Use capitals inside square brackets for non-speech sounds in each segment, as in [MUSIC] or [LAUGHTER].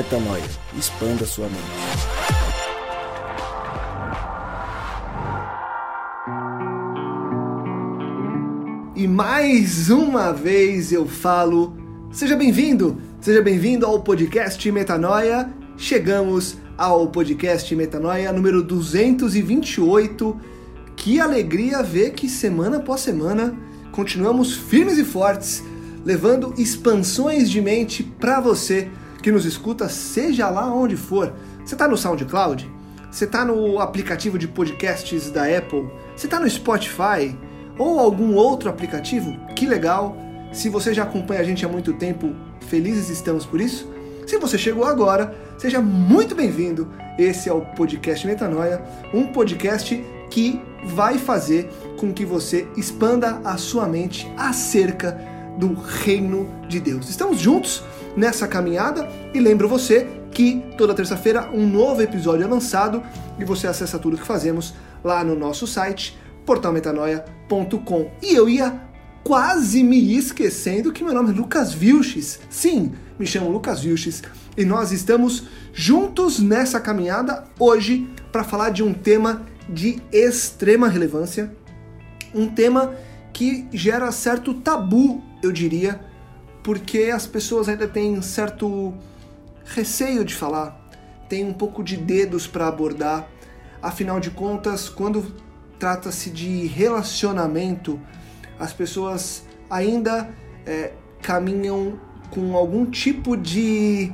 Metanoia. Expanda sua mente. E mais uma vez eu falo, seja bem-vindo, seja bem-vindo ao podcast Metanoia. Chegamos ao podcast Metanoia número 228. Que alegria ver que semana após semana continuamos firmes e fortes, levando expansões de mente para você que nos escuta, seja lá onde for. Você está no SoundCloud? Você está no aplicativo de podcasts da Apple? Você está no Spotify? Ou algum outro aplicativo? Que legal! Se você já acompanha a gente há muito tempo, felizes estamos por isso. Se você chegou agora, seja muito bem-vindo. Esse é o podcast Metanoia, um podcast que vai fazer com que você expanda a sua mente acerca do reino de Deus. Estamos juntos nessa caminhada e lembro você que toda terça-feira um novo episódio é lançado e você acessa tudo que fazemos lá no nosso site portalmetanoia.com. E eu ia quase me esquecendo que meu nome é Lucas Vilches. Sim, me chamo Lucas Vilches e nós estamos juntos nessa caminhada hoje para falar de um tema de extrema relevância, um tema que gera certo tabu, eu diria, porque as pessoas ainda têm certo receio de falar, tem um pouco de dedos para abordar. Afinal de contas, quando trata-se de relacionamento, as pessoas ainda é, caminham com algum tipo de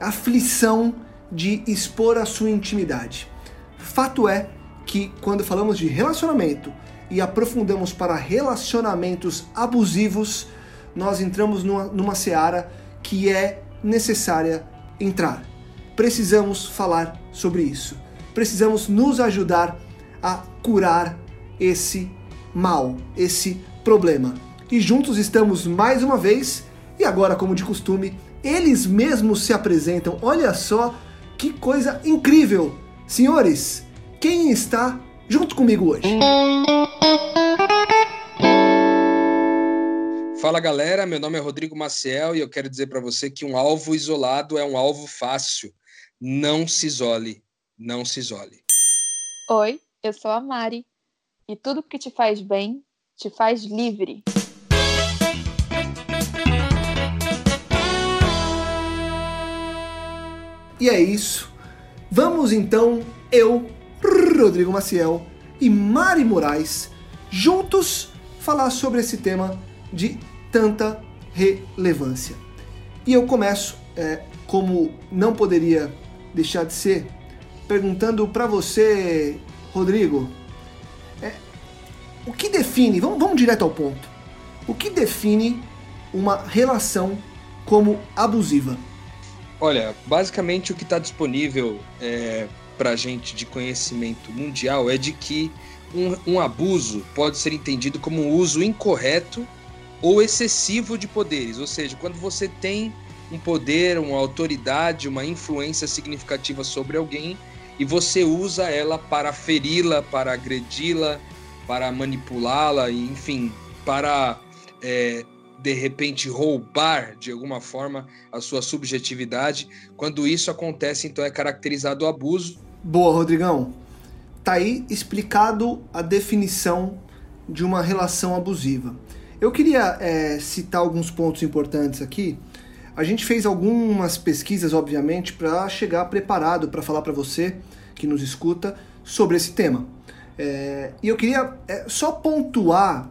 aflição de expor a sua intimidade. Fato é que quando falamos de relacionamento e aprofundamos para relacionamentos abusivos, nós entramos numa, numa seara que é necessária entrar. Precisamos falar sobre isso. Precisamos nos ajudar a curar esse mal, esse problema. E juntos estamos mais uma vez, e agora, como de costume, eles mesmos se apresentam. Olha só que coisa incrível! Senhores, quem está junto comigo hoje? Fala galera, meu nome é Rodrigo Maciel e eu quero dizer para você que um alvo isolado é um alvo fácil. Não se isole, não se isole. Oi, eu sou a Mari e tudo que te faz bem te faz livre. E é isso. Vamos então, eu, Rodrigo Maciel e Mari Moraes, juntos falar sobre esse tema de tanta relevância. E eu começo, é, como não poderia deixar de ser, perguntando para você, Rodrigo, é, o que define, vamos, vamos direto ao ponto, o que define uma relação como abusiva? Olha, basicamente o que está disponível é, para gente de conhecimento mundial é de que um, um abuso pode ser entendido como um uso incorreto ou excessivo de poderes, ou seja, quando você tem um poder, uma autoridade, uma influência significativa sobre alguém e você usa ela para feri-la, para agredi-la, para manipulá-la, enfim, para é, de repente roubar de alguma forma a sua subjetividade. Quando isso acontece, então é caracterizado o abuso. Boa, Rodrigão. Tá aí explicado a definição de uma relação abusiva. Eu queria é, citar alguns pontos importantes aqui. A gente fez algumas pesquisas, obviamente, para chegar preparado para falar para você que nos escuta sobre esse tema. É, e eu queria é, só pontuar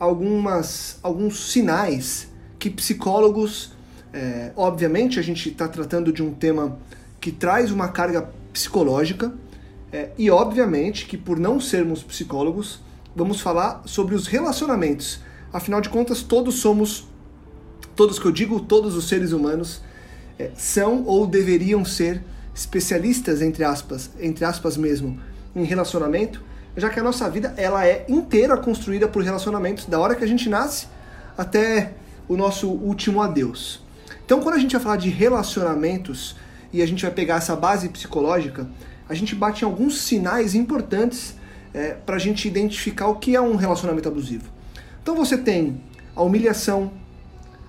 algumas, alguns sinais que psicólogos, é, obviamente, a gente está tratando de um tema que traz uma carga psicológica, é, e obviamente que por não sermos psicólogos, vamos falar sobre os relacionamentos Afinal de contas, todos somos, todos que eu digo, todos os seres humanos é, são ou deveriam ser especialistas entre aspas, entre aspas mesmo, em relacionamento, já que a nossa vida ela é inteira construída por relacionamentos da hora que a gente nasce até o nosso último adeus. Então, quando a gente vai falar de relacionamentos e a gente vai pegar essa base psicológica, a gente bate em alguns sinais importantes é, para a gente identificar o que é um relacionamento abusivo. Então você tem a humilhação,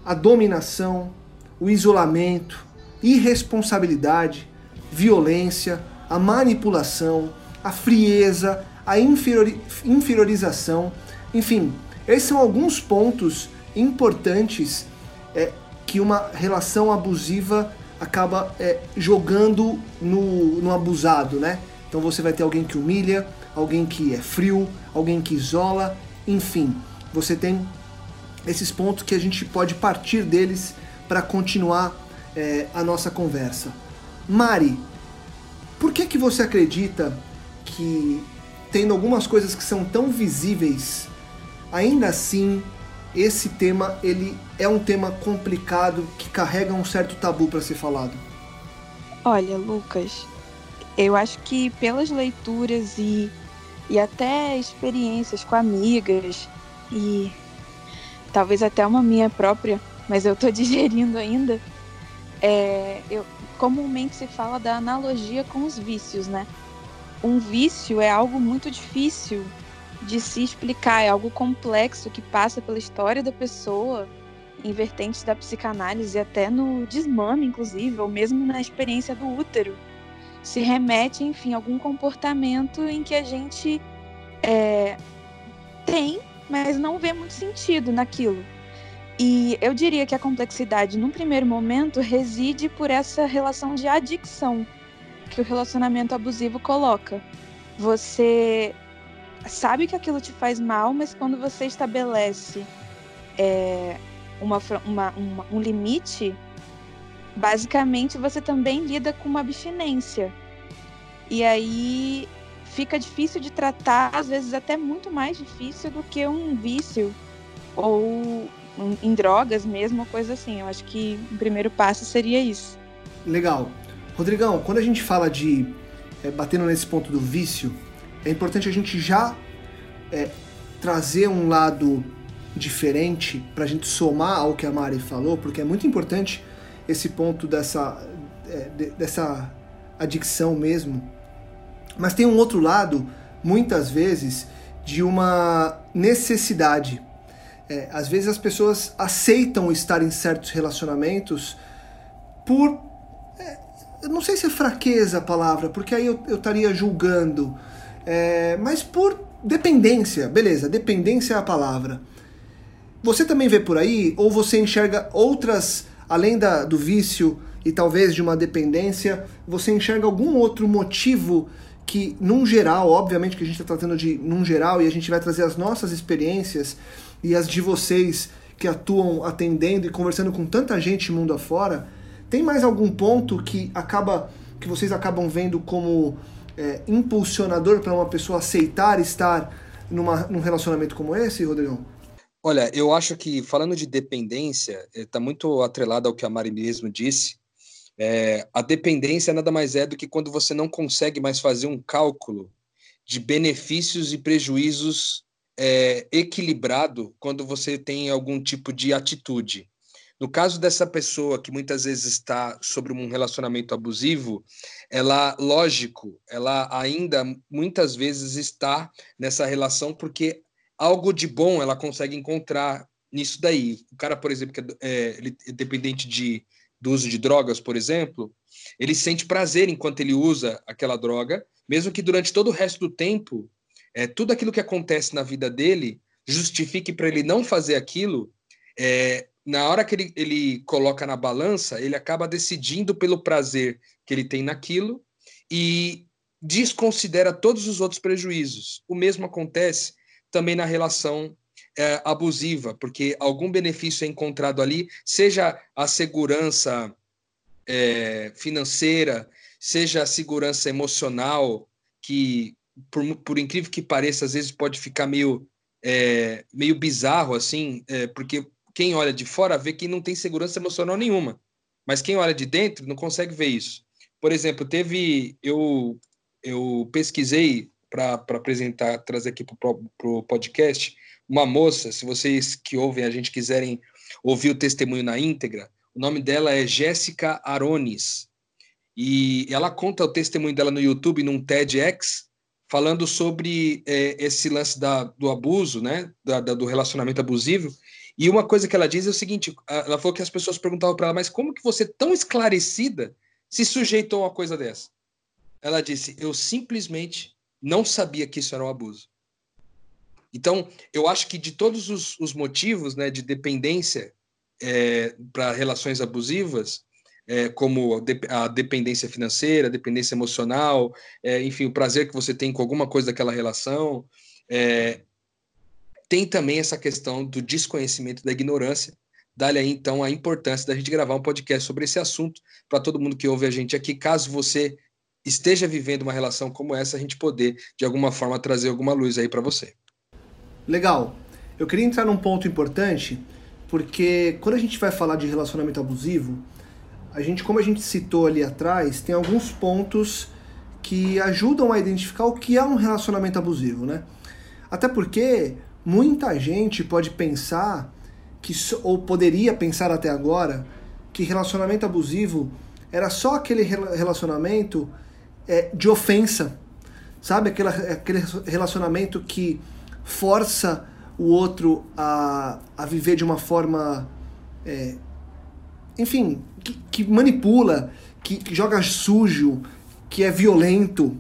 a dominação, o isolamento, irresponsabilidade, violência, a manipulação, a frieza, a inferiori inferiorização, enfim, esses são alguns pontos importantes é, que uma relação abusiva acaba é, jogando no, no abusado, né? Então você vai ter alguém que humilha, alguém que é frio, alguém que isola, enfim, você tem esses pontos que a gente pode partir deles para continuar é, a nossa conversa. Mari, por que que você acredita que tendo algumas coisas que são tão visíveis, ainda assim esse tema ele é um tema complicado que carrega um certo tabu para ser falado? Olha, Lucas, eu acho que pelas leituras e, e até experiências com amigas e talvez até uma minha própria, mas eu estou [LAUGHS] digerindo ainda, é, eu, comumente se fala da analogia com os vícios, né? Um vício é algo muito difícil de se explicar, é algo complexo que passa pela história da pessoa, em vertentes da psicanálise, até no desmame, inclusive, ou mesmo na experiência do útero. Se remete, enfim, a algum comportamento em que a gente é, tem, mas não vê muito sentido naquilo. E eu diria que a complexidade, num primeiro momento, reside por essa relação de adicção que o relacionamento abusivo coloca. Você sabe que aquilo te faz mal, mas quando você estabelece é, uma, uma, uma, um limite, basicamente você também lida com uma abstinência. E aí fica difícil de tratar, às vezes até muito mais difícil do que um vício ou em drogas mesmo, coisa assim. Eu acho que o primeiro passo seria isso. Legal. Rodrigão, quando a gente fala de é, batendo nesse ponto do vício, é importante a gente já é, trazer um lado diferente para a gente somar ao que a Mari falou, porque é muito importante esse ponto dessa, é, de, dessa adicção mesmo. Mas tem um outro lado, muitas vezes, de uma necessidade. É, às vezes as pessoas aceitam estar em certos relacionamentos por. É, eu não sei se é fraqueza a palavra, porque aí eu, eu estaria julgando, é, mas por dependência, beleza, dependência é a palavra. Você também vê por aí, ou você enxerga outras, além da, do vício e talvez de uma dependência, você enxerga algum outro motivo que, num geral, obviamente que a gente está tratando de num geral e a gente vai trazer as nossas experiências e as de vocês que atuam atendendo e conversando com tanta gente mundo afora, tem mais algum ponto que acaba que vocês acabam vendo como é, impulsionador para uma pessoa aceitar estar numa, num relacionamento como esse, Rodrigão? Olha, eu acho que falando de dependência, está muito atrelado ao que a Mari mesmo disse. É, a dependência nada mais é do que quando você não consegue mais fazer um cálculo de benefícios e prejuízos é, equilibrado quando você tem algum tipo de atitude. No caso dessa pessoa que muitas vezes está sobre um relacionamento abusivo, ela, lógico, ela ainda muitas vezes está nessa relação porque algo de bom ela consegue encontrar nisso daí. O cara, por exemplo, que é, é, é dependente de, do uso de drogas, por exemplo, ele sente prazer enquanto ele usa aquela droga, mesmo que durante todo o resto do tempo, é, tudo aquilo que acontece na vida dele justifique para ele não fazer aquilo, é, na hora que ele, ele coloca na balança, ele acaba decidindo pelo prazer que ele tem naquilo e desconsidera todos os outros prejuízos. O mesmo acontece também na relação é, abusiva, porque algum benefício é encontrado ali, seja a segurança é, financeira, seja a segurança emocional, que, por, por, incrível que pareça, às vezes pode ficar meio, é, meio bizarro, assim, é, porque quem olha de fora vê que não tem segurança emocional nenhuma. Mas quem olha de dentro não consegue ver isso. Por exemplo, teve. Eu, eu pesquisei para apresentar, trazer aqui para o podcast, uma moça, se vocês que ouvem a gente quiserem ouvir o testemunho na íntegra, o nome dela é Jéssica Arones. E ela conta o testemunho dela no YouTube, num TEDx, falando sobre é, esse lance da, do abuso, né, da, da, do relacionamento abusivo. E uma coisa que ela diz é o seguinte: ela falou que as pessoas perguntavam para ela, mas como que você, tão esclarecida, se sujeitou a uma coisa dessa? Ela disse: eu simplesmente não sabia que isso era um abuso. Então, eu acho que de todos os, os motivos né, de dependência é, para relações abusivas, é, como a dependência financeira, a dependência emocional, é, enfim, o prazer que você tem com alguma coisa daquela relação. É, tem também essa questão do desconhecimento, da ignorância. Dá-lhe aí, então, a importância da gente gravar um podcast sobre esse assunto, para todo mundo que ouve a gente aqui, caso você esteja vivendo uma relação como essa, a gente poder, de alguma forma, trazer alguma luz aí para você. Legal. Eu queria entrar num ponto importante, porque quando a gente vai falar de relacionamento abusivo, a gente, como a gente citou ali atrás, tem alguns pontos que ajudam a identificar o que é um relacionamento abusivo, né? Até porque muita gente pode pensar que ou poderia pensar até agora que relacionamento abusivo era só aquele relacionamento é, de ofensa, sabe? Aquele, aquele relacionamento que força o outro a, a viver de uma forma é, enfim, que, que manipula, que, que, joga sujo, que é violento.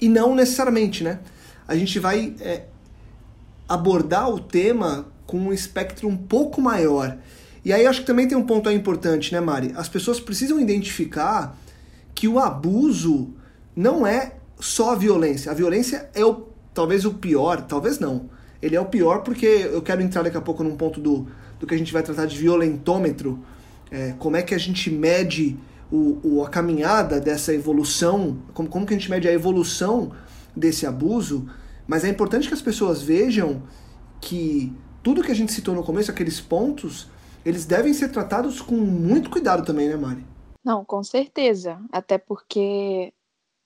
E não necessariamente, né? A gente vai é, abordar o tema com um espectro um pouco maior. E aí acho que também tem um ponto aí importante, né, Mari? As pessoas precisam identificar que o abuso não é só a violência. A violência é o, talvez o pior, talvez não. Ele é o pior porque eu quero entrar daqui a pouco num ponto do, do que a gente vai tratar de violentômetro, é, como é que a gente mede o, o, a caminhada dessa evolução, como, como que a gente mede a evolução desse abuso, mas é importante que as pessoas vejam que tudo que a gente citou no começo, aqueles pontos, eles devem ser tratados com muito cuidado também, né, Mari? Não, com certeza. Até porque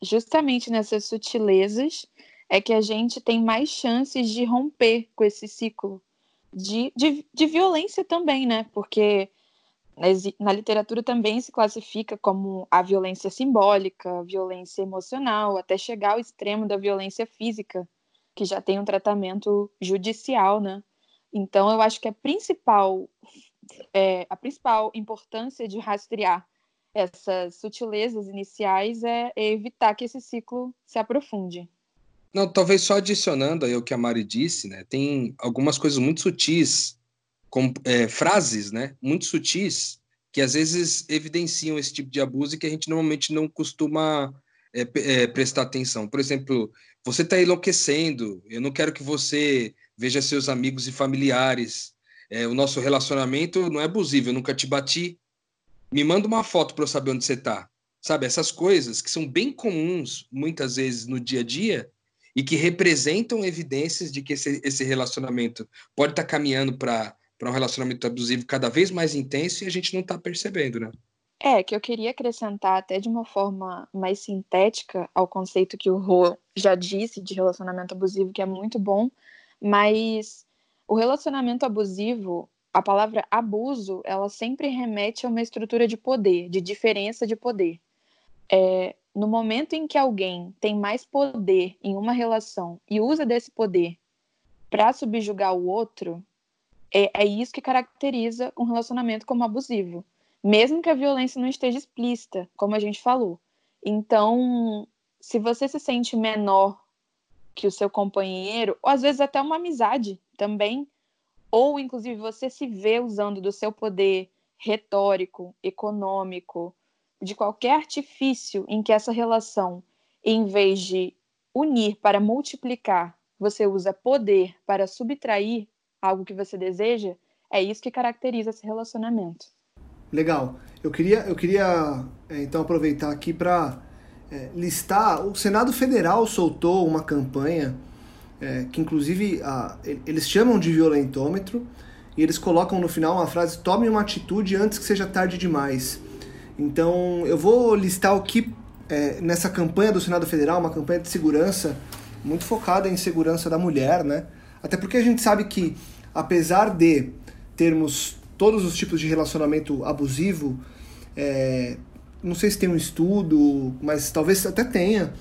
justamente nessas sutilezas é que a gente tem mais chances de romper com esse ciclo de, de, de violência também, né? Porque na literatura também se classifica como a violência simbólica, violência emocional, até chegar ao extremo da violência física, que já tem um tratamento judicial, né? Então, eu acho que a principal, é, a principal importância de rastrear essas sutilezas iniciais é evitar que esse ciclo se aprofunde. Não, talvez só adicionando aí o que a Mari disse, né? Tem algumas coisas muito sutis com é, frases né, muito sutis que às vezes evidenciam esse tipo de abuso e que a gente normalmente não costuma é, é, prestar atenção. Por exemplo, você está enlouquecendo, eu não quero que você veja seus amigos e familiares. É, o nosso relacionamento não é abusivo, eu nunca te bati. Me manda uma foto para eu saber onde você está. Sabe, essas coisas que são bem comuns muitas vezes no dia a dia e que representam evidências de que esse, esse relacionamento pode estar tá caminhando para um relacionamento abusivo cada vez mais intenso e a gente não está percebendo, né? É, que eu queria acrescentar até de uma forma mais sintética ao conceito que o Rô já disse de relacionamento abusivo, que é muito bom, mas o relacionamento abusivo, a palavra abuso, ela sempre remete a uma estrutura de poder, de diferença de poder. É, no momento em que alguém tem mais poder em uma relação e usa desse poder para subjugar o outro, é, é isso que caracteriza um relacionamento como abusivo, mesmo que a violência não esteja explícita, como a gente falou. Então, se você se sente menor que o seu companheiro, ou às vezes até uma amizade também, ou inclusive você se vê usando do seu poder retórico, econômico, de qualquer artifício em que essa relação, em vez de unir para multiplicar, você usa poder para subtrair, algo que você deseja, é isso que caracteriza esse relacionamento. Legal. Eu queria, eu queria é, então aproveitar aqui para é, listar. O Senado Federal soltou uma campanha é, que, inclusive, a, eles chamam de violentômetro e eles colocam no final uma frase: tome uma atitude antes que seja tarde demais. Então, eu vou listar o que é, nessa campanha do Senado Federal, uma campanha de segurança muito focada em segurança da mulher, né? Até porque a gente sabe que, apesar de termos todos os tipos de relacionamento abusivo, é, não sei se tem um estudo, mas talvez até tenha,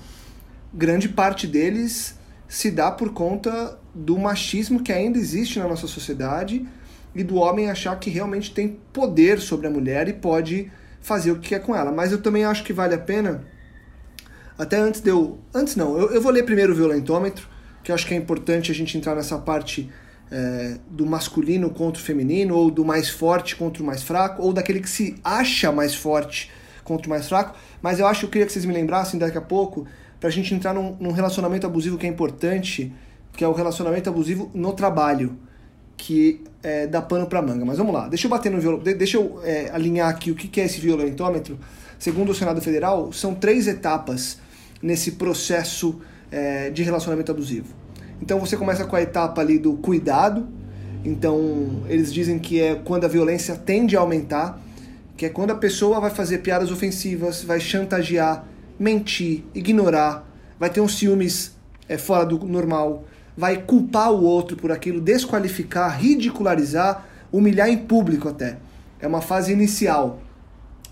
grande parte deles se dá por conta do machismo que ainda existe na nossa sociedade e do homem achar que realmente tem poder sobre a mulher e pode fazer o que quer com ela. Mas eu também acho que vale a pena, até antes de eu. Antes não, eu, eu vou ler primeiro o violentômetro, que eu acho que é importante a gente entrar nessa parte é, do masculino contra o feminino, ou do mais forte contra o mais fraco, ou daquele que se acha mais forte contra o mais fraco. Mas eu acho que eu queria que vocês me lembrassem daqui a pouco, para a gente entrar num, num relacionamento abusivo que é importante, que é o relacionamento abusivo no trabalho que é, dá pano para manga. Mas vamos lá, deixa eu bater no deixa eu é, alinhar aqui o que é esse violentômetro. Segundo o Senado Federal, são três etapas nesse processo é, de relacionamento abusivo. Então você começa com a etapa ali do cuidado. Então eles dizem que é quando a violência tende a aumentar, que é quando a pessoa vai fazer piadas ofensivas, vai chantagear, mentir, ignorar, vai ter uns ciúmes é, fora do normal, vai culpar o outro por aquilo, desqualificar, ridicularizar, humilhar em público até. É uma fase inicial.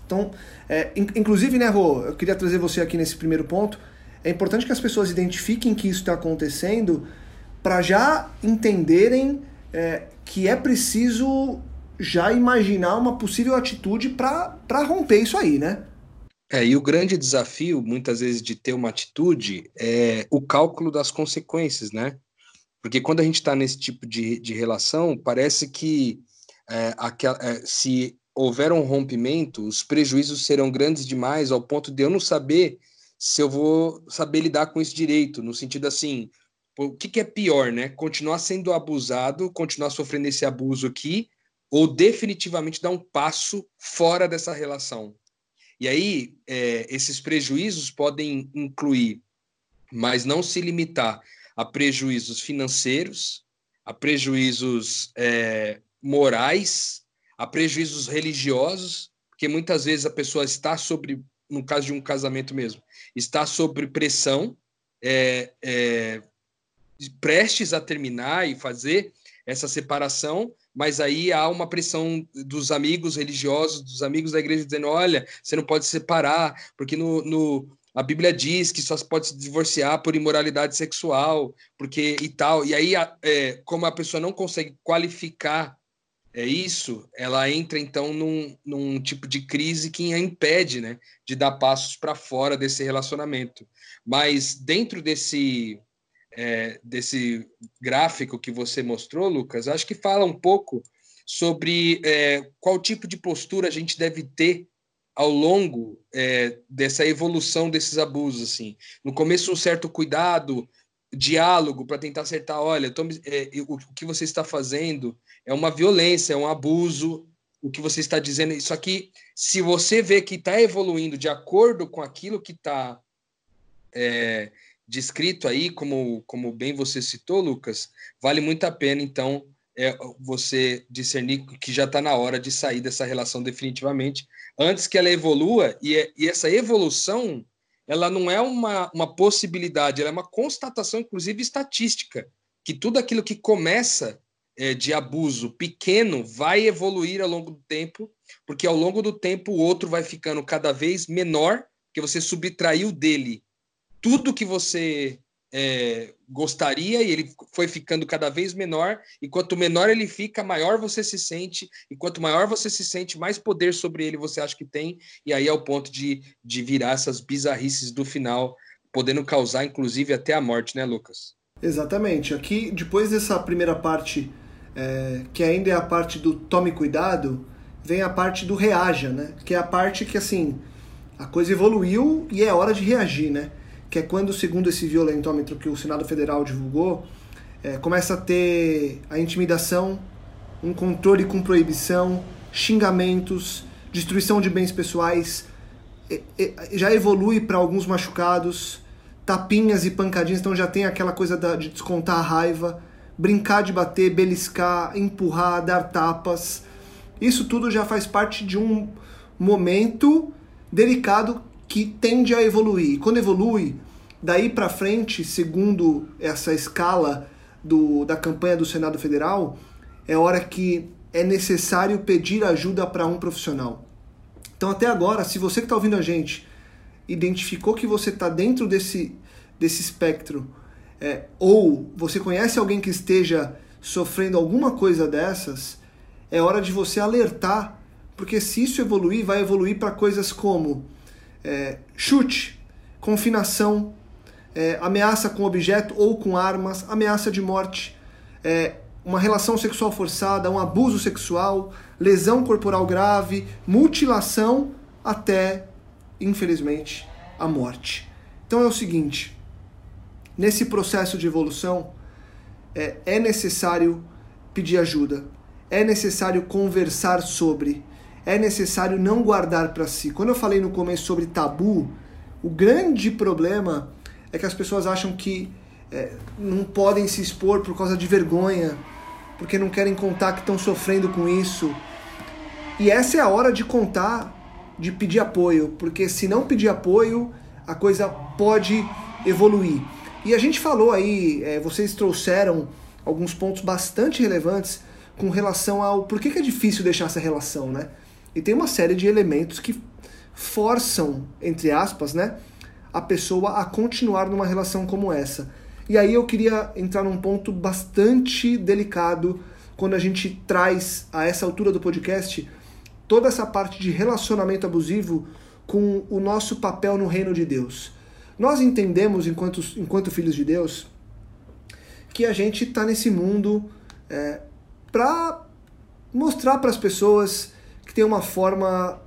Então, é, inclusive, né, Rô, eu queria trazer você aqui nesse primeiro ponto. É importante que as pessoas identifiquem que isso está acontecendo para já entenderem é, que é preciso já imaginar uma possível atitude para romper isso aí, né? É, e o grande desafio, muitas vezes, de ter uma atitude é o cálculo das consequências, né? Porque quando a gente está nesse tipo de, de relação, parece que é, aquela, é, se houver um rompimento, os prejuízos serão grandes demais ao ponto de eu não saber se eu vou saber lidar com isso direito, no sentido assim, o que, que é pior, né? Continuar sendo abusado, continuar sofrendo esse abuso aqui, ou definitivamente dar um passo fora dessa relação. E aí, é, esses prejuízos podem incluir, mas não se limitar a prejuízos financeiros, a prejuízos é, morais, a prejuízos religiosos, porque muitas vezes a pessoa está sobre, no caso de um casamento mesmo, está sob pressão, é, é, prestes a terminar e fazer essa separação, mas aí há uma pressão dos amigos religiosos, dos amigos da igreja, dizendo: olha, você não pode separar, porque no, no, a Bíblia diz que só pode se divorciar por imoralidade sexual, porque e tal. E aí, é, como a pessoa não consegue qualificar é isso, ela entra então num, num tipo de crise que a impede, né, de dar passos para fora desse relacionamento. Mas dentro desse é, desse gráfico que você mostrou, Lucas, acho que fala um pouco sobre é, qual tipo de postura a gente deve ter ao longo é, dessa evolução desses abusos, assim. No começo, um certo cuidado, diálogo para tentar acertar, olha, tô, é, o, o, que você está fazendo é uma violência, é um abuso, o que você está dizendo. Isso aqui, se você vê que está evoluindo de acordo com aquilo que está é, descrito aí, como, como bem você citou, Lucas, vale muito a pena, então, é, você discernir que já está na hora de sair dessa relação definitivamente, antes que ela evolua, e, é, e essa evolução, ela não é uma, uma possibilidade, ela é uma constatação, inclusive estatística, que tudo aquilo que começa é, de abuso pequeno vai evoluir ao longo do tempo, porque ao longo do tempo o outro vai ficando cada vez menor, porque você subtraiu dele tudo que você é, gostaria e ele foi ficando cada vez menor. E quanto menor ele fica, maior você se sente. E quanto maior você se sente, mais poder sobre ele você acha que tem. E aí é o ponto de, de virar essas bizarrices do final, podendo causar inclusive até a morte, né, Lucas? Exatamente. Aqui, depois dessa primeira parte, é, que ainda é a parte do tome cuidado, vem a parte do reaja, né? Que é a parte que, assim, a coisa evoluiu e é hora de reagir, né? Que é quando, segundo esse violentômetro que o Senado Federal divulgou, é, começa a ter a intimidação, um controle com proibição, xingamentos, destruição de bens pessoais, já evolui para alguns machucados, tapinhas e pancadinhas, então já tem aquela coisa da, de descontar a raiva, brincar de bater, beliscar, empurrar, dar tapas. Isso tudo já faz parte de um momento delicado que tende a evoluir. E quando evolui, Daí para frente, segundo essa escala do, da campanha do Senado Federal, é hora que é necessário pedir ajuda para um profissional. Então, até agora, se você que está ouvindo a gente identificou que você está dentro desse, desse espectro, é, ou você conhece alguém que esteja sofrendo alguma coisa dessas, é hora de você alertar, porque se isso evoluir, vai evoluir para coisas como é, chute, confinação, é, ameaça com objeto ou com armas, ameaça de morte, é, uma relação sexual forçada, um abuso sexual, lesão corporal grave, mutilação, até, infelizmente, a morte. Então é o seguinte: nesse processo de evolução, é, é necessário pedir ajuda, é necessário conversar sobre, é necessário não guardar para si. Quando eu falei no começo sobre tabu, o grande problema é que as pessoas acham que é, não podem se expor por causa de vergonha, porque não querem contar que estão sofrendo com isso. E essa é a hora de contar, de pedir apoio, porque se não pedir apoio, a coisa pode evoluir. E a gente falou aí, é, vocês trouxeram alguns pontos bastante relevantes com relação ao por que, que é difícil deixar essa relação, né? E tem uma série de elementos que forçam, entre aspas, né, a pessoa a continuar numa relação como essa. E aí eu queria entrar num ponto bastante delicado quando a gente traz a essa altura do podcast toda essa parte de relacionamento abusivo com o nosso papel no reino de Deus. Nós entendemos, enquanto, enquanto filhos de Deus, que a gente está nesse mundo é, para mostrar para as pessoas que tem uma forma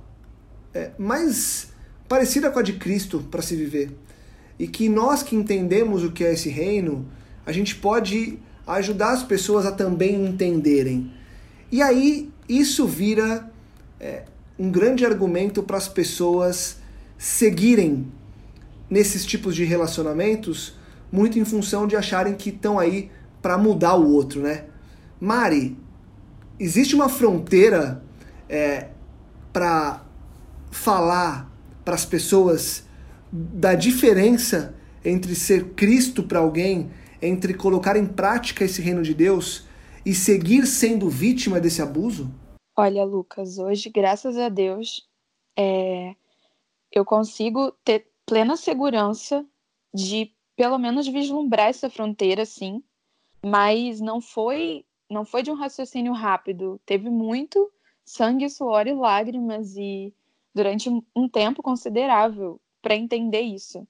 é, mais parecida com a de Cristo para se viver. E que nós que entendemos o que é esse reino, a gente pode ajudar as pessoas a também entenderem. E aí isso vira é, um grande argumento para as pessoas seguirem nesses tipos de relacionamentos, muito em função de acharem que estão aí para mudar o outro, né? Mari, existe uma fronteira é, para falar para as pessoas da diferença entre ser Cristo para alguém, entre colocar em prática esse reino de Deus e seguir sendo vítima desse abuso? Olha, Lucas, hoje, graças a Deus, é, eu consigo ter plena segurança de pelo menos vislumbrar essa fronteira, sim, mas não foi não foi de um raciocínio rápido. Teve muito sangue, suor e lágrimas e durante um tempo considerável para entender isso.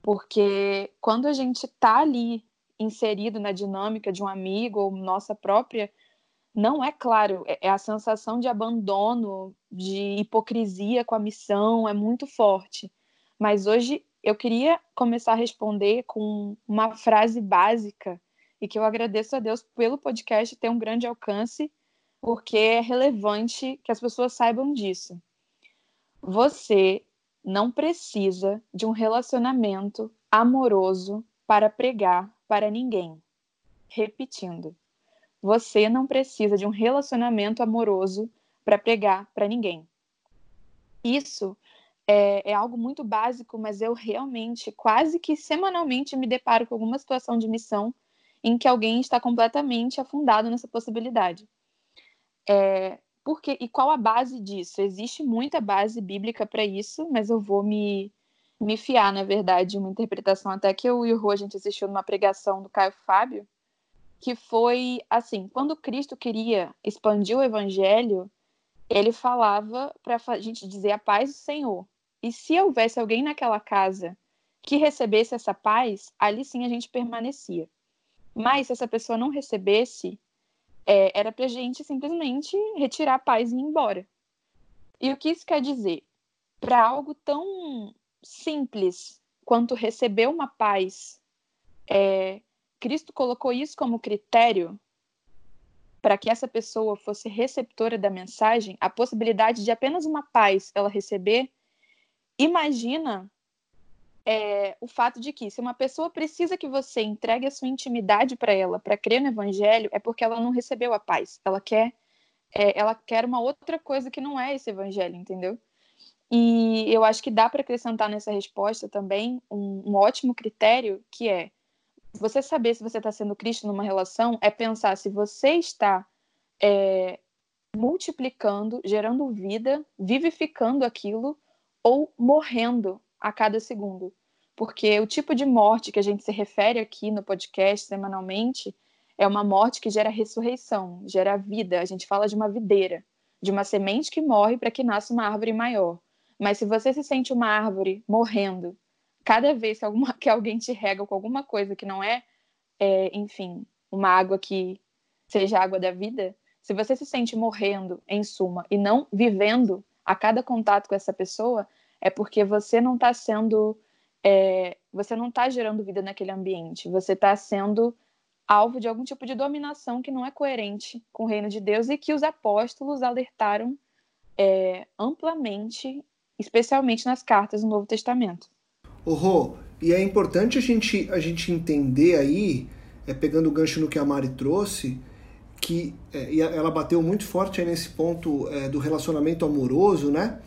Porque quando a gente está ali inserido na dinâmica de um amigo ou nossa própria, não é claro, é, é a sensação de abandono, de hipocrisia com a missão, é muito forte. Mas hoje eu queria começar a responder com uma frase básica e que eu agradeço a Deus pelo podcast ter um grande alcance, porque é relevante que as pessoas saibam disso. Você não precisa de um relacionamento amoroso para pregar para ninguém. Repetindo, você não precisa de um relacionamento amoroso para pregar para ninguém. Isso é, é, algo muito básico, mas eu realmente, quase que semanalmente, me deparo com alguma situação de missão em que alguém está completamente afundado nessa possibilidade. É, porque, e qual a base disso? Existe muita base bíblica para isso, mas eu vou me, me fiar, na verdade, uma interpretação até que eu e o Rô, a gente assistiu numa pregação do Caio Fábio, que foi assim, quando Cristo queria expandir o evangelho, ele falava para a gente dizer a paz do Senhor. E se houvesse alguém naquela casa que recebesse essa paz, ali sim a gente permanecia. Mas se essa pessoa não recebesse, é, era para gente simplesmente retirar a paz e ir embora. E o que isso quer dizer? Para algo tão simples quanto receber uma paz, é, Cristo colocou isso como critério para que essa pessoa fosse receptora da mensagem, a possibilidade de apenas uma paz ela receber. Imagina é, o fato de que se uma pessoa precisa que você entregue a sua intimidade para ela para crer no evangelho, é porque ela não recebeu a paz. Ela quer, é, ela quer uma outra coisa que não é esse evangelho, entendeu? E eu acho que dá para acrescentar nessa resposta também um, um ótimo critério que é você saber se você está sendo Cristo numa relação é pensar se você está é, multiplicando, gerando vida, vivificando aquilo ou morrendo a cada segundo. porque o tipo de morte que a gente se refere aqui no podcast semanalmente é uma morte que gera ressurreição, gera vida. A gente fala de uma videira, de uma semente que morre para que nasça uma árvore maior. Mas se você se sente uma árvore morrendo, cada vez que, alguma, [LAUGHS] que alguém te rega com alguma coisa que não é, é, enfim, uma água que seja água da vida, se você se sente morrendo, em suma, e não vivendo a cada contato com essa pessoa, é porque você não está sendo. É, você não está gerando vida naquele ambiente. Você está sendo alvo de algum tipo de dominação que não é coerente com o reino de Deus e que os apóstolos alertaram é, amplamente, especialmente nas cartas do Novo Testamento. Rô, e é importante a gente, a gente entender aí, é, pegando o gancho no que a Mari trouxe, que é, e ela bateu muito forte nesse ponto é, do relacionamento amoroso, né?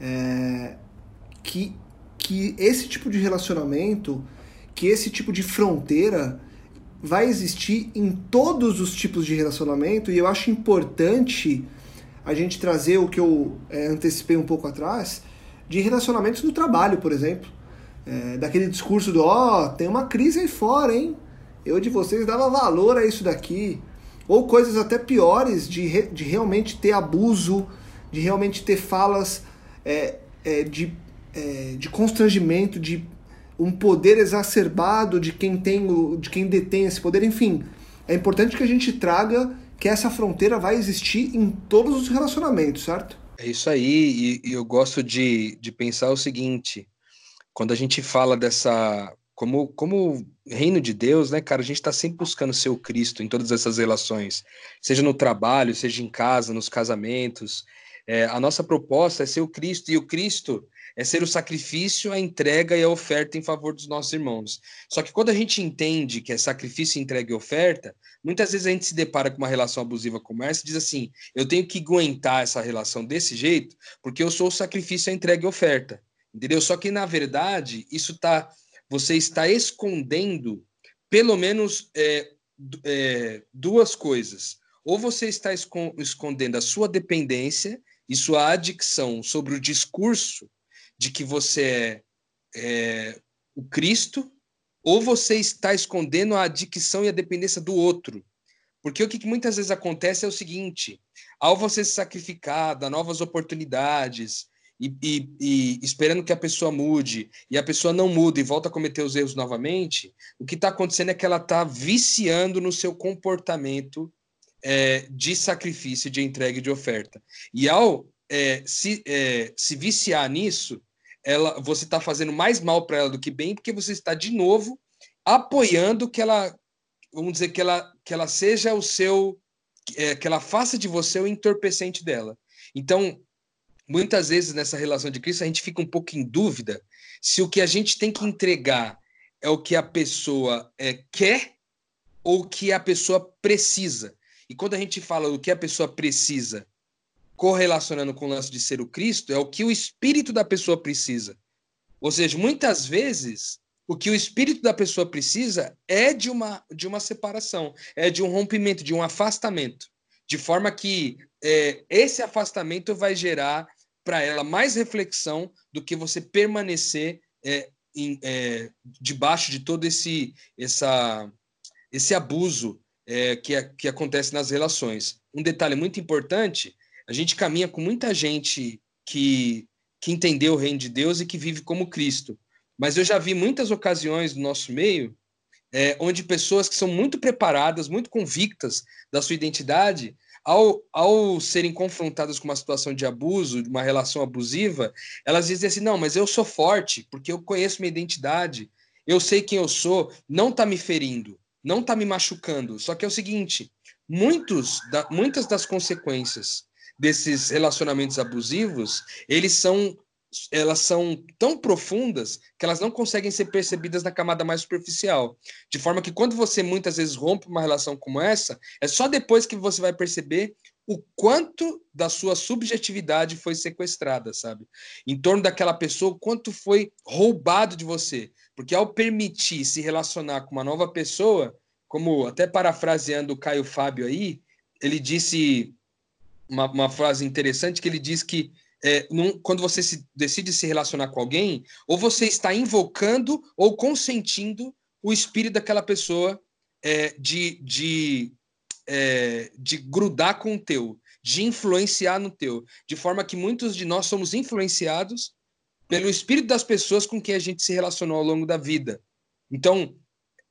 É, que, que esse tipo de relacionamento, que esse tipo de fronteira vai existir em todos os tipos de relacionamento e eu acho importante a gente trazer o que eu é, antecipei um pouco atrás de relacionamentos no trabalho, por exemplo. É, daquele discurso do ó, oh, tem uma crise aí fora, hein? Eu de vocês dava valor a isso daqui ou coisas até piores de, re, de realmente ter abuso, de realmente ter falas é, é, de, é, de constrangimento, de um poder exacerbado de quem tem o, de quem detém esse poder, enfim. É importante que a gente traga que essa fronteira vai existir em todos os relacionamentos, certo? É isso aí, e, e eu gosto de, de pensar o seguinte: quando a gente fala dessa como, como reino de Deus, né, cara, a gente está sempre buscando ser o Cristo em todas essas relações, seja no trabalho, seja em casa, nos casamentos. É, a nossa proposta é ser o Cristo, e o Cristo é ser o sacrifício, a entrega e a oferta em favor dos nossos irmãos. Só que quando a gente entende que é sacrifício, entrega e oferta, muitas vezes a gente se depara com uma relação abusiva como essa e diz assim: eu tenho que aguentar essa relação desse jeito, porque eu sou o sacrifício, a entrega e oferta. Entendeu? Só que, na verdade, isso está você está escondendo pelo menos é, é, duas coisas. Ou você está escondendo a sua dependência e sua adicção sobre o discurso de que você é, é o Cristo, ou você está escondendo a adicção e a dependência do outro. Porque o que muitas vezes acontece é o seguinte: ao você se sacrificar, dar novas oportunidades, e, e, e, esperando que a pessoa mude e a pessoa não muda e volta a cometer os erros novamente, o que está acontecendo é que ela está viciando no seu comportamento é, de sacrifício, de entrega e de oferta. E ao é, se, é, se viciar nisso, ela, você está fazendo mais mal para ela do que bem, porque você está de novo apoiando que ela, vamos dizer que ela, que ela seja o seu, é, que ela faça de você o entorpecente dela. Então, muitas vezes nessa relação de Cristo a gente fica um pouco em dúvida se o que a gente tem que entregar é o que a pessoa é, quer ou o que a pessoa precisa. E quando a gente fala do que a pessoa precisa, correlacionando com o lance de ser o Cristo, é o que o espírito da pessoa precisa. Ou seja, muitas vezes o que o espírito da pessoa precisa é de uma, de uma separação, é de um rompimento, de um afastamento. De forma que é, esse afastamento vai gerar para ela mais reflexão do que você permanecer é, em, é, debaixo de todo esse, essa, esse abuso é, que, que acontece nas relações. Um detalhe muito importante: a gente caminha com muita gente que, que entendeu o reino de Deus e que vive como Cristo. Mas eu já vi muitas ocasiões no nosso meio é, onde pessoas que são muito preparadas, muito convictas da sua identidade, ao, ao serem confrontadas com uma situação de abuso, de uma relação abusiva, elas dizem assim: não, mas eu sou forte, porque eu conheço minha identidade, eu sei quem eu sou, não está me ferindo, não está me machucando. Só que é o seguinte: muitos da, muitas das consequências desses relacionamentos abusivos, eles são elas são tão profundas que elas não conseguem ser percebidas na camada mais superficial. De forma que quando você muitas vezes rompe uma relação como essa, é só depois que você vai perceber o quanto da sua subjetividade foi sequestrada, sabe? Em torno daquela pessoa, o quanto foi roubado de você. Porque ao permitir se relacionar com uma nova pessoa, como até parafraseando o Caio Fábio aí, ele disse uma, uma frase interessante que ele diz que é, num, quando você se, decide se relacionar com alguém, ou você está invocando ou consentindo o espírito daquela pessoa é, de, de, é, de grudar com o teu, de influenciar no teu, de forma que muitos de nós somos influenciados pelo espírito das pessoas com quem a gente se relacionou ao longo da vida. Então,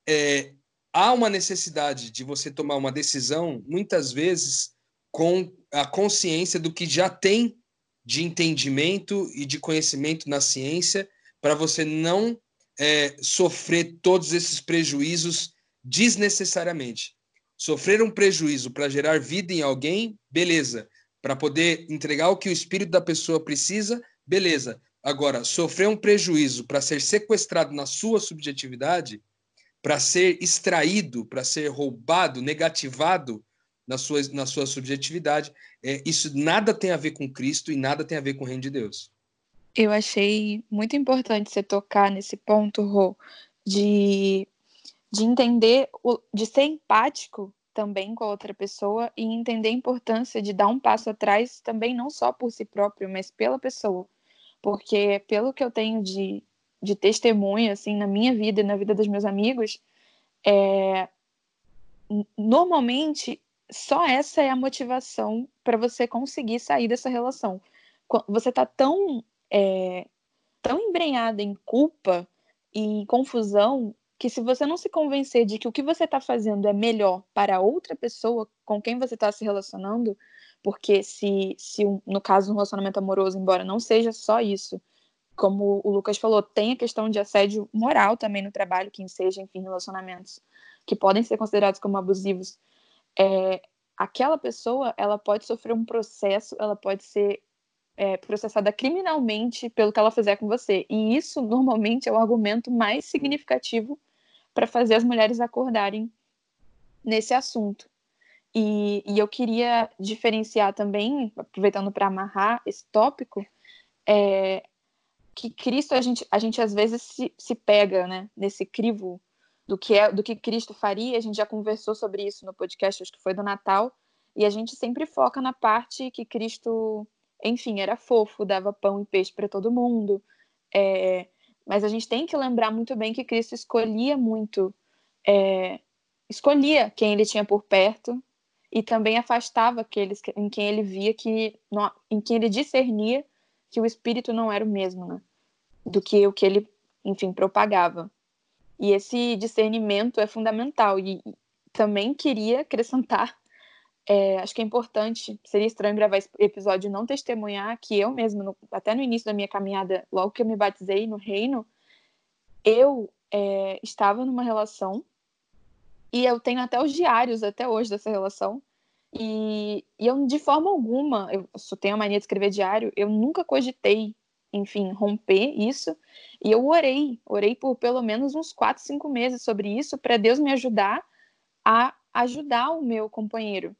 é, há uma necessidade de você tomar uma decisão, muitas vezes, com a consciência do que já tem de entendimento e de conhecimento na ciência, para você não é, sofrer todos esses prejuízos desnecessariamente. Sofrer um prejuízo para gerar vida em alguém, beleza. Para poder entregar o que o espírito da pessoa precisa, beleza. Agora, sofrer um prejuízo para ser sequestrado na sua subjetividade, para ser extraído, para ser roubado, negativado na sua, na sua subjetividade, é, isso nada tem a ver com Cristo e nada tem a ver com o reino de Deus. Eu achei muito importante você tocar nesse ponto, Rô, de, de entender, de ser empático também com a outra pessoa e entender a importância de dar um passo atrás também não só por si próprio, mas pela pessoa. Porque pelo que eu tenho de, de testemunho, assim, na minha vida e na vida dos meus amigos, é, normalmente só essa é a motivação para você conseguir sair dessa relação. Você tá tão é, tão embrenhada em culpa e em confusão que se você não se convencer de que o que você está fazendo é melhor para outra pessoa com quem você está se relacionando, porque se, se no caso um relacionamento amoroso, embora não seja só isso, como o Lucas falou, tem a questão de assédio moral também no trabalho, que seja, enfim, relacionamentos que podem ser considerados como abusivos, é, aquela pessoa ela pode sofrer um processo, ela pode ser é, processada criminalmente pelo que ela fizer com você. E isso normalmente é o argumento mais significativo para fazer as mulheres acordarem nesse assunto. E, e eu queria diferenciar também, aproveitando para amarrar esse tópico, é, que Cristo a gente, a gente às vezes se, se pega né, nesse crivo do que é do que Cristo faria. A gente já conversou sobre isso no podcast, acho que foi do Natal, e a gente sempre foca na parte que Cristo, enfim, era fofo, dava pão e peixe para todo mundo. É, mas a gente tem que lembrar muito bem que Cristo escolhia muito, é, escolhia quem ele tinha por perto e também afastava aqueles em quem ele via que, em quem ele discernia que o espírito não era o mesmo, né? Do que o que ele, enfim, propagava. E esse discernimento é fundamental. E também queria acrescentar, é, [LAUGHS] acho que é importante, seria estranho gravar esse episódio e não testemunhar que eu mesma, até no início da minha caminhada, logo que eu me batizei no reino, eu é, estava numa relação e eu tenho até os diários até hoje dessa relação. E, e eu, de forma alguma, eu só tenho a mania de escrever diário, eu nunca cogitei enfim, romper isso. E eu orei, orei por pelo menos uns quatro, cinco meses sobre isso, para Deus me ajudar a ajudar o meu companheiro.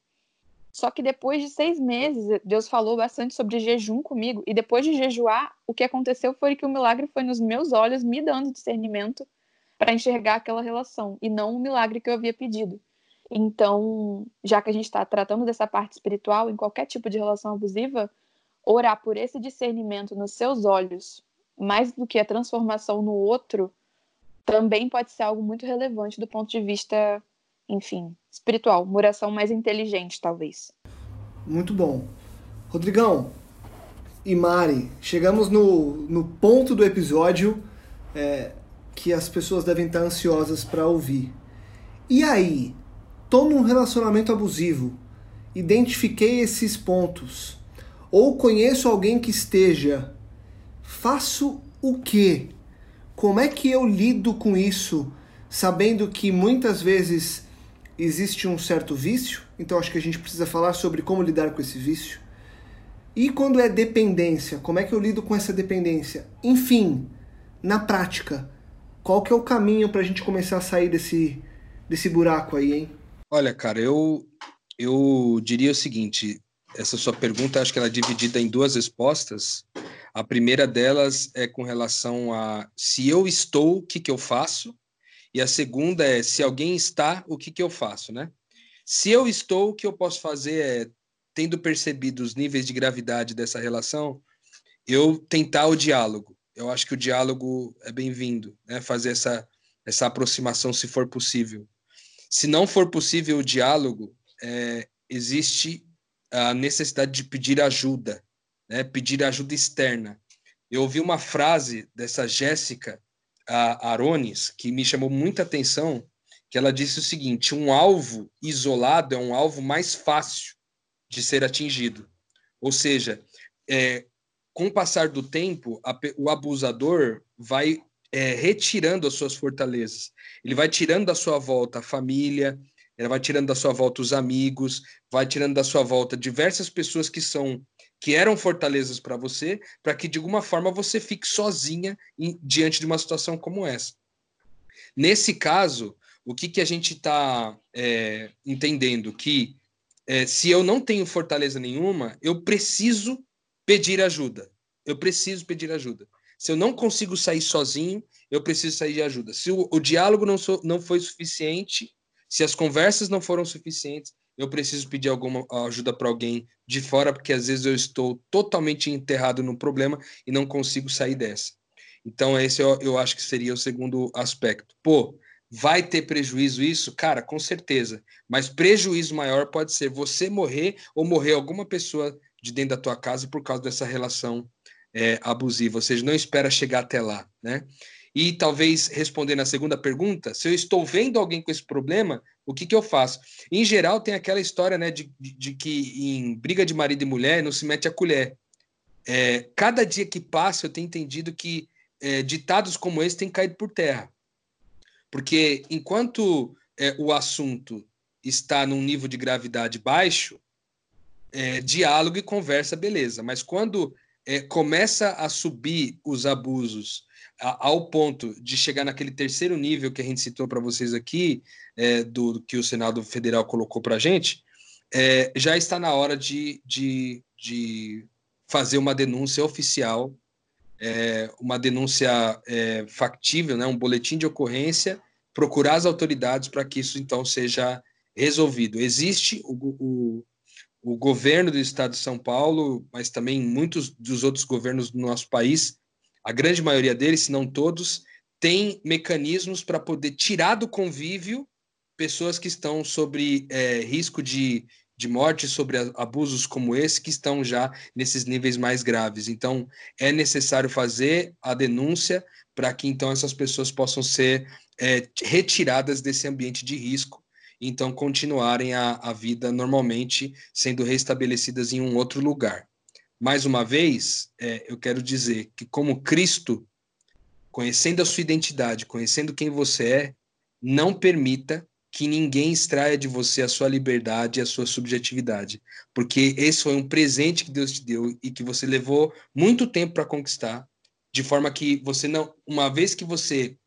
Só que depois de seis meses, Deus falou bastante sobre jejum comigo. E depois de jejuar, o que aconteceu foi que o milagre foi nos meus olhos, me dando discernimento para enxergar aquela relação, e não o milagre que eu havia pedido. Então, já que a gente está tratando dessa parte espiritual, em qualquer tipo de relação abusiva, orar por esse discernimento nos seus olhos, mais do que a transformação no outro, também pode ser algo muito relevante do ponto de vista, enfim, espiritual, uma oração mais inteligente, talvez. Muito bom. Rodrigão e Mari, chegamos no, no ponto do episódio é, que as pessoas devem estar ansiosas para ouvir. E aí, tô num relacionamento abusivo, identifiquei esses pontos ou conheço alguém que esteja, faço o quê? Como é que eu lido com isso, sabendo que muitas vezes existe um certo vício? Então acho que a gente precisa falar sobre como lidar com esse vício. E quando é dependência, como é que eu lido com essa dependência? Enfim, na prática, qual que é o caminho para a gente começar a sair desse, desse buraco aí, hein? Olha, cara, eu, eu diria o seguinte: essa sua pergunta, acho que ela é dividida em duas respostas. A primeira delas é com relação a se eu estou, o que, que eu faço? E a segunda é se alguém está, o que, que eu faço, né? Se eu estou, o que eu posso fazer é, tendo percebido os níveis de gravidade dessa relação, eu tentar o diálogo. Eu acho que o diálogo é bem-vindo, né? Fazer essa, essa aproximação se for possível. Se não for possível o diálogo, é, existe a necessidade de pedir ajuda, né? Pedir ajuda externa. Eu ouvi uma frase dessa Jéssica Arones que me chamou muita atenção, que ela disse o seguinte: um alvo isolado é um alvo mais fácil de ser atingido. Ou seja, é, com o passar do tempo, a, o abusador vai é, retirando as suas fortalezas. Ele vai tirando da sua volta a família, ele vai tirando da sua volta os amigos, vai tirando da sua volta diversas pessoas que são que eram fortalezas para você, para que de alguma forma você fique sozinha em, diante de uma situação como essa. Nesse caso, o que, que a gente está é, entendendo? Que é, se eu não tenho fortaleza nenhuma, eu preciso pedir ajuda. Eu preciso pedir ajuda. Se eu não consigo sair sozinho, eu preciso sair de ajuda. Se o, o diálogo não, so, não foi suficiente, se as conversas não foram suficientes, eu preciso pedir alguma ajuda para alguém de fora, porque às vezes eu estou totalmente enterrado no problema e não consigo sair dessa. Então, esse eu, eu acho que seria o segundo aspecto. Pô, vai ter prejuízo isso? Cara, com certeza. Mas prejuízo maior pode ser você morrer ou morrer alguma pessoa de dentro da tua casa por causa dessa relação é, abusiva. Ou seja, não espera chegar até lá, né? E talvez respondendo a segunda pergunta, se eu estou vendo alguém com esse problema, o que, que eu faço? Em geral, tem aquela história né, de, de, de que em briga de marido e mulher não se mete a colher. É, cada dia que passa, eu tenho entendido que é, ditados como esse têm caído por terra. Porque enquanto é, o assunto está num nível de gravidade baixo, é, diálogo e conversa, beleza. Mas quando é, começa a subir os abusos ao ponto de chegar naquele terceiro nível que a gente citou para vocês aqui, é, do, que o Senado Federal colocou para a gente, é, já está na hora de, de, de fazer uma denúncia oficial, é, uma denúncia é, factível, né, um boletim de ocorrência, procurar as autoridades para que isso então seja resolvido. Existe o, o, o governo do estado de São Paulo, mas também muitos dos outros governos do nosso país a grande maioria deles, se não todos, tem mecanismos para poder tirar do convívio pessoas que estão sobre é, risco de, de morte, sobre abusos como esse, que estão já nesses níveis mais graves. Então, é necessário fazer a denúncia para que então essas pessoas possam ser é, retiradas desse ambiente de risco então continuarem a, a vida normalmente sendo restabelecidas em um outro lugar mais uma vez, é, eu quero dizer que, como Cristo, conhecendo a sua identidade, conhecendo quem você é, não permita que ninguém extraia de você a sua liberdade e a sua subjetividade, porque esse foi um presente que Deus te deu e que você levou muito tempo para conquistar, de forma que você não, uma vez que você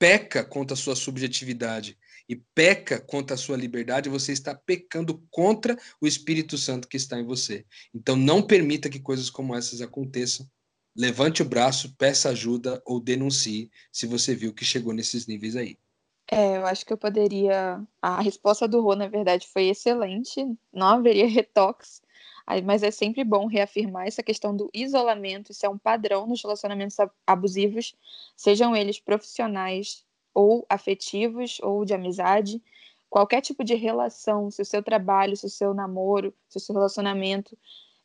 peca contra a sua subjetividade e peca contra a sua liberdade, você está pecando contra o Espírito Santo que está em você. Então não permita que coisas como essas aconteçam. Levante o braço, peça ajuda ou denuncie se você viu que chegou nesses níveis aí. É, eu acho que eu poderia. A resposta do Rô, na verdade, foi excelente. Não haveria [LAUGHS] retoques. Mas é sempre bom reafirmar essa questão do isolamento. Isso é um padrão nos relacionamentos abusivos, sejam eles profissionais, ou afetivos ou de amizade, qualquer tipo de relação, se o seu trabalho, se o seu namoro, se o seu relacionamento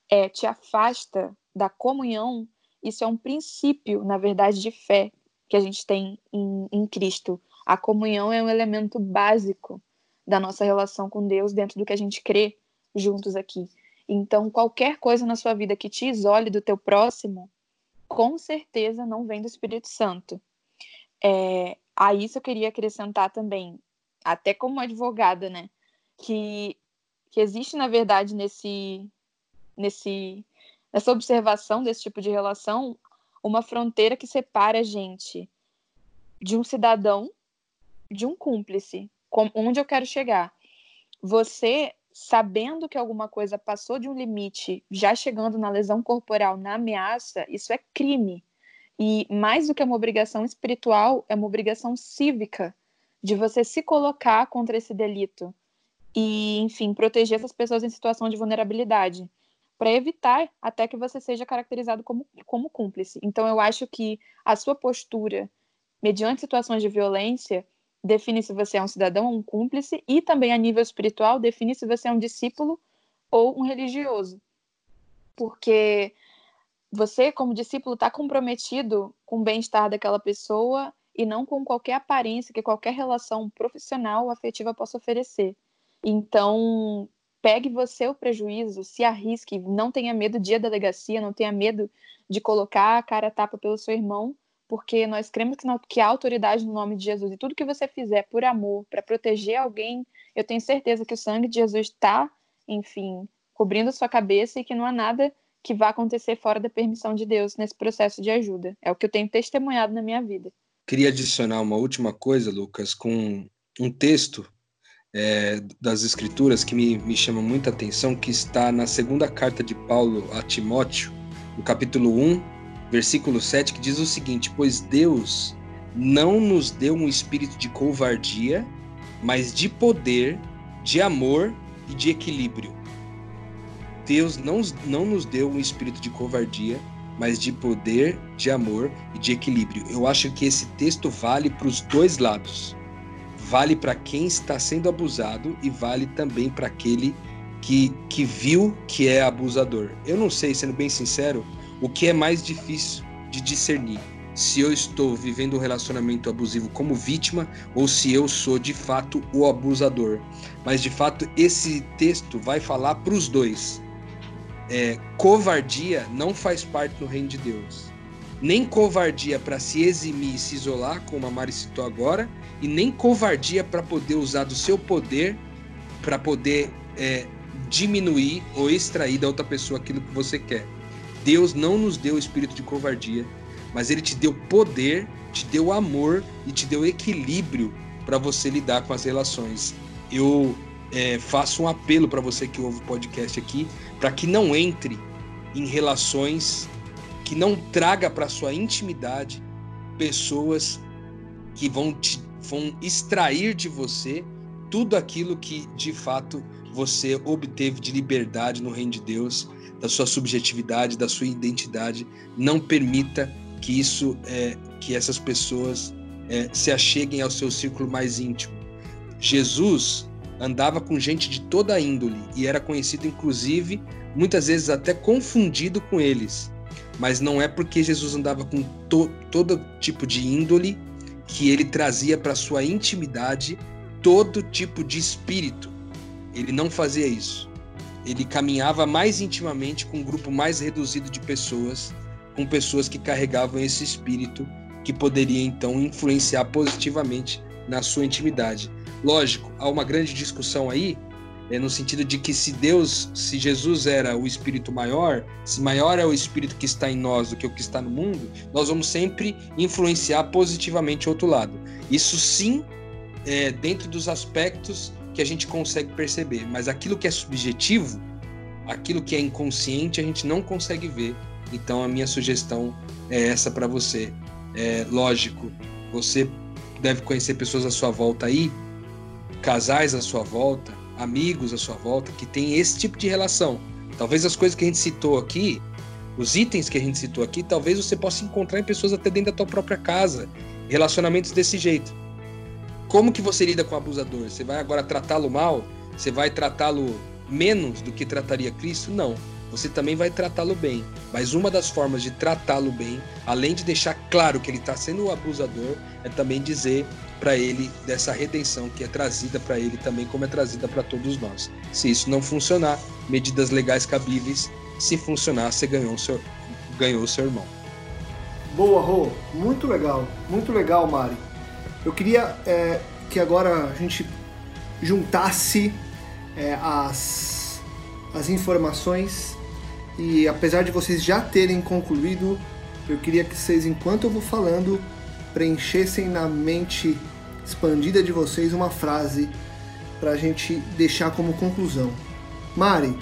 é, te afasta da comunhão, isso é um princípio, na verdade, de fé que a gente tem em, em Cristo. A comunhão é um elemento básico da nossa relação com Deus dentro do que a gente crê juntos aqui. Então, qualquer coisa na sua vida que te isole do teu próximo, com certeza não vem do Espírito Santo. É, a isso eu queria acrescentar também, até como advogada, né, que, que existe, na verdade, nesse, nesse, nessa observação desse tipo de relação, uma fronteira que separa a gente de um cidadão de um cúmplice. Com, onde eu quero chegar? Você, sabendo que alguma coisa passou de um limite, já chegando na lesão corporal, na ameaça, isso é crime. E mais do que uma obrigação espiritual, é uma obrigação cívica de você se colocar contra esse delito e, enfim, proteger essas pessoas em situação de vulnerabilidade. para evitar até que você seja caracterizado como, como cúmplice. Então, eu acho que a sua postura, mediante situações de violência, define se você é um cidadão ou um cúmplice, e também a nível espiritual, define se você é um discípulo ou um religioso. Porque você, como discípulo, está comprometido com o bem-estar daquela pessoa e não com qualquer aparência que qualquer relação profissional ou afetiva possa oferecer. Então, pegue você o prejuízo, se arrisque, não tenha medo ir à delegacia, não tenha medo de colocar a cara a tapa pelo seu irmão, porque nós cremos que, que a autoridade no nome de Jesus e tudo que você fizer por amor, para proteger alguém, eu tenho certeza que o sangue de Jesus está, enfim, cobrindo a sua cabeça e que não há nada que vá acontecer fora da permissão de Deus nesse processo de ajuda. É o que eu tenho testemunhado na minha vida. Queria adicionar uma última coisa, Lucas, com um texto é, das Escrituras que me, me chama muita atenção, que está na segunda carta de Paulo a Timóteo, no capítulo 1, versículo 7, que diz o seguinte: Pois Deus não nos deu um espírito de covardia, mas de poder, de amor e de equilíbrio. Deus não, não nos deu um espírito de covardia, mas de poder, de amor e de equilíbrio. Eu acho que esse texto vale para os dois lados. Vale para quem está sendo abusado e vale também para aquele que, que viu que é abusador. Eu não sei, sendo bem sincero, o que é mais difícil de discernir. Se eu estou vivendo um relacionamento abusivo como vítima ou se eu sou de fato o abusador. Mas de fato, esse texto vai falar para os dois é, covardia não faz parte do reino de Deus. Nem covardia para se eximir e se isolar, como a Mari citou agora, e nem covardia para poder usar do seu poder para poder é, diminuir ou extrair da outra pessoa aquilo que você quer. Deus não nos deu o espírito de covardia, mas Ele te deu poder, te deu amor e te deu equilíbrio para você lidar com as relações. Eu é, faço um apelo para você que ouve o podcast aqui, para que não entre em relações que não traga para sua intimidade pessoas que vão te vão extrair de você tudo aquilo que de fato você obteve de liberdade no reino de Deus, da sua subjetividade, da sua identidade. Não permita que isso, é, que essas pessoas é, se acheguem ao seu círculo mais íntimo. Jesus andava com gente de toda índole e era conhecido, inclusive, muitas vezes até confundido com eles. Mas não é porque Jesus andava com to todo tipo de índole que ele trazia para sua intimidade todo tipo de espírito. Ele não fazia isso. Ele caminhava mais intimamente com um grupo mais reduzido de pessoas, com pessoas que carregavam esse espírito que poderia então influenciar positivamente na sua intimidade. Lógico, há uma grande discussão aí, é, no sentido de que se Deus, se Jesus era o espírito maior, se maior é o espírito que está em nós do que o que está no mundo, nós vamos sempre influenciar positivamente o outro lado. Isso sim, é, dentro dos aspectos que a gente consegue perceber, mas aquilo que é subjetivo, aquilo que é inconsciente, a gente não consegue ver. Então a minha sugestão é essa para você. É, lógico, você deve conhecer pessoas à sua volta aí casais à sua volta, amigos à sua volta que tem esse tipo de relação. Talvez as coisas que a gente citou aqui, os itens que a gente citou aqui, talvez você possa encontrar em pessoas até dentro da tua própria casa, relacionamentos desse jeito. Como que você lida com o abusador? Você vai agora tratá-lo mal? Você vai tratá-lo menos do que trataria Cristo? Não. Você também vai tratá-lo bem. Mas uma das formas de tratá-lo bem, além de deixar claro que ele está sendo o abusador, é também dizer para ele dessa redenção que é trazida para ele também como é trazida para todos nós. Se isso não funcionar, medidas legais cabíveis. Se funcionar, você ganhou o seu, ganhou o seu irmão. Boa, Rô. Muito legal. Muito legal, Mari. Eu queria é, que agora a gente juntasse é, as, as informações e apesar de vocês já terem concluído, eu queria que vocês, enquanto eu vou falando, preenchessem na mente expandida de vocês uma frase para a gente deixar como conclusão. Mari,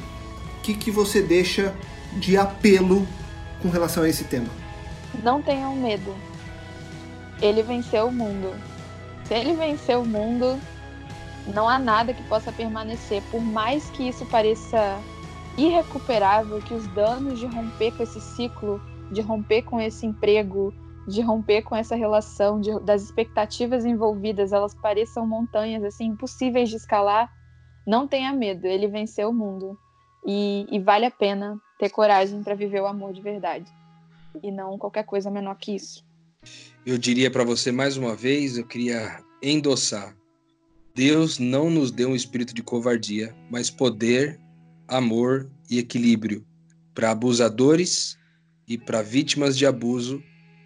o que, que você deixa de apelo com relação a esse tema? Não tenham medo. Ele venceu o mundo. Se ele venceu o mundo, não há nada que possa permanecer, por mais que isso pareça irrecuperável que os danos de romper com esse ciclo, de romper com esse emprego, de romper com essa relação, de, das expectativas envolvidas, elas pareçam montanhas assim impossíveis de escalar, não tenha medo, ele venceu o mundo. E, e vale a pena ter coragem para viver o amor de verdade. E não qualquer coisa menor que isso. Eu diria para você mais uma vez, eu queria endossar. Deus não nos deu um espírito de covardia, mas poder, amor e equilíbrio. Para abusadores e para vítimas de abuso,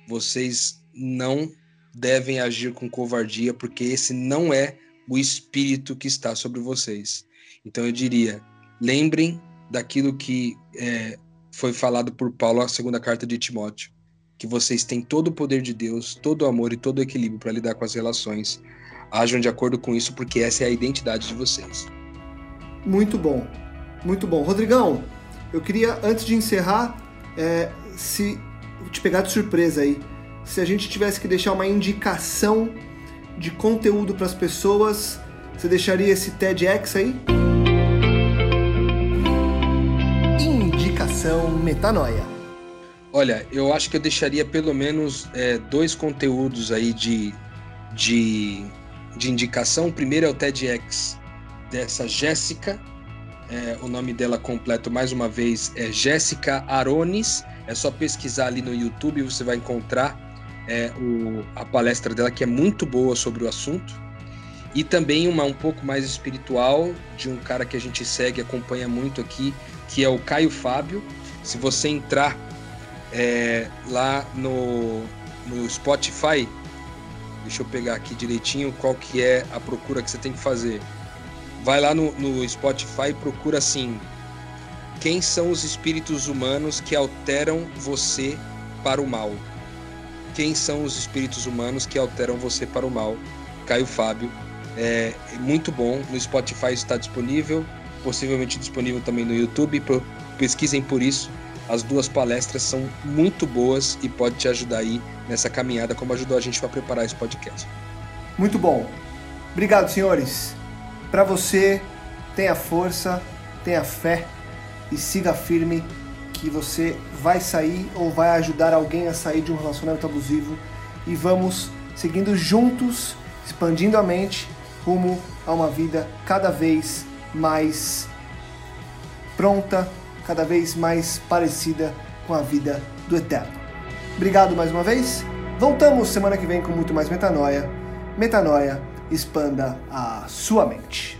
vocês não devem agir com covardia, porque esse não é o espírito que está sobre vocês. Então eu diria: lembrem daquilo que é, foi falado por Paulo na segunda carta de Timóteo, que vocês têm todo o poder de Deus, todo o amor e todo o equilíbrio para lidar com as relações. Ajam de acordo com isso, porque essa é a identidade de vocês. Muito bom, muito bom. Rodrigão, eu queria, antes de encerrar, é, se te pegar de surpresa aí, se a gente tivesse que deixar uma indicação de conteúdo para as pessoas, você deixaria esse TEDx aí? Indicação Metanoia. Olha, eu acho que eu deixaria pelo menos é, dois conteúdos aí de, de, de indicação. O primeiro é o TEDx dessa Jéssica. É, o nome dela completo, mais uma vez, é Jéssica Arones. É só pesquisar ali no YouTube você vai encontrar é, o, a palestra dela, que é muito boa sobre o assunto. E também uma um pouco mais espiritual, de um cara que a gente segue, acompanha muito aqui, que é o Caio Fábio. Se você entrar é, lá no, no Spotify, deixa eu pegar aqui direitinho qual que é a procura que você tem que fazer. Vai lá no, no Spotify e procura assim, quem são os espíritos humanos que alteram você para o mal? Quem são os espíritos humanos que alteram você para o mal? Caio Fábio. É, muito bom. No Spotify está disponível, possivelmente disponível também no YouTube. Pesquisem por isso. As duas palestras são muito boas e pode te ajudar aí nessa caminhada, como ajudou a gente para preparar esse podcast. Muito bom. Obrigado, senhores. Para você, tenha força, tenha fé e siga firme que você vai sair ou vai ajudar alguém a sair de um relacionamento abusivo e vamos seguindo juntos, expandindo a mente rumo a uma vida cada vez mais pronta, cada vez mais parecida com a vida do eterno. Obrigado mais uma vez. Voltamos semana que vem com muito mais metanoia. Metanoia, expanda a sua mente.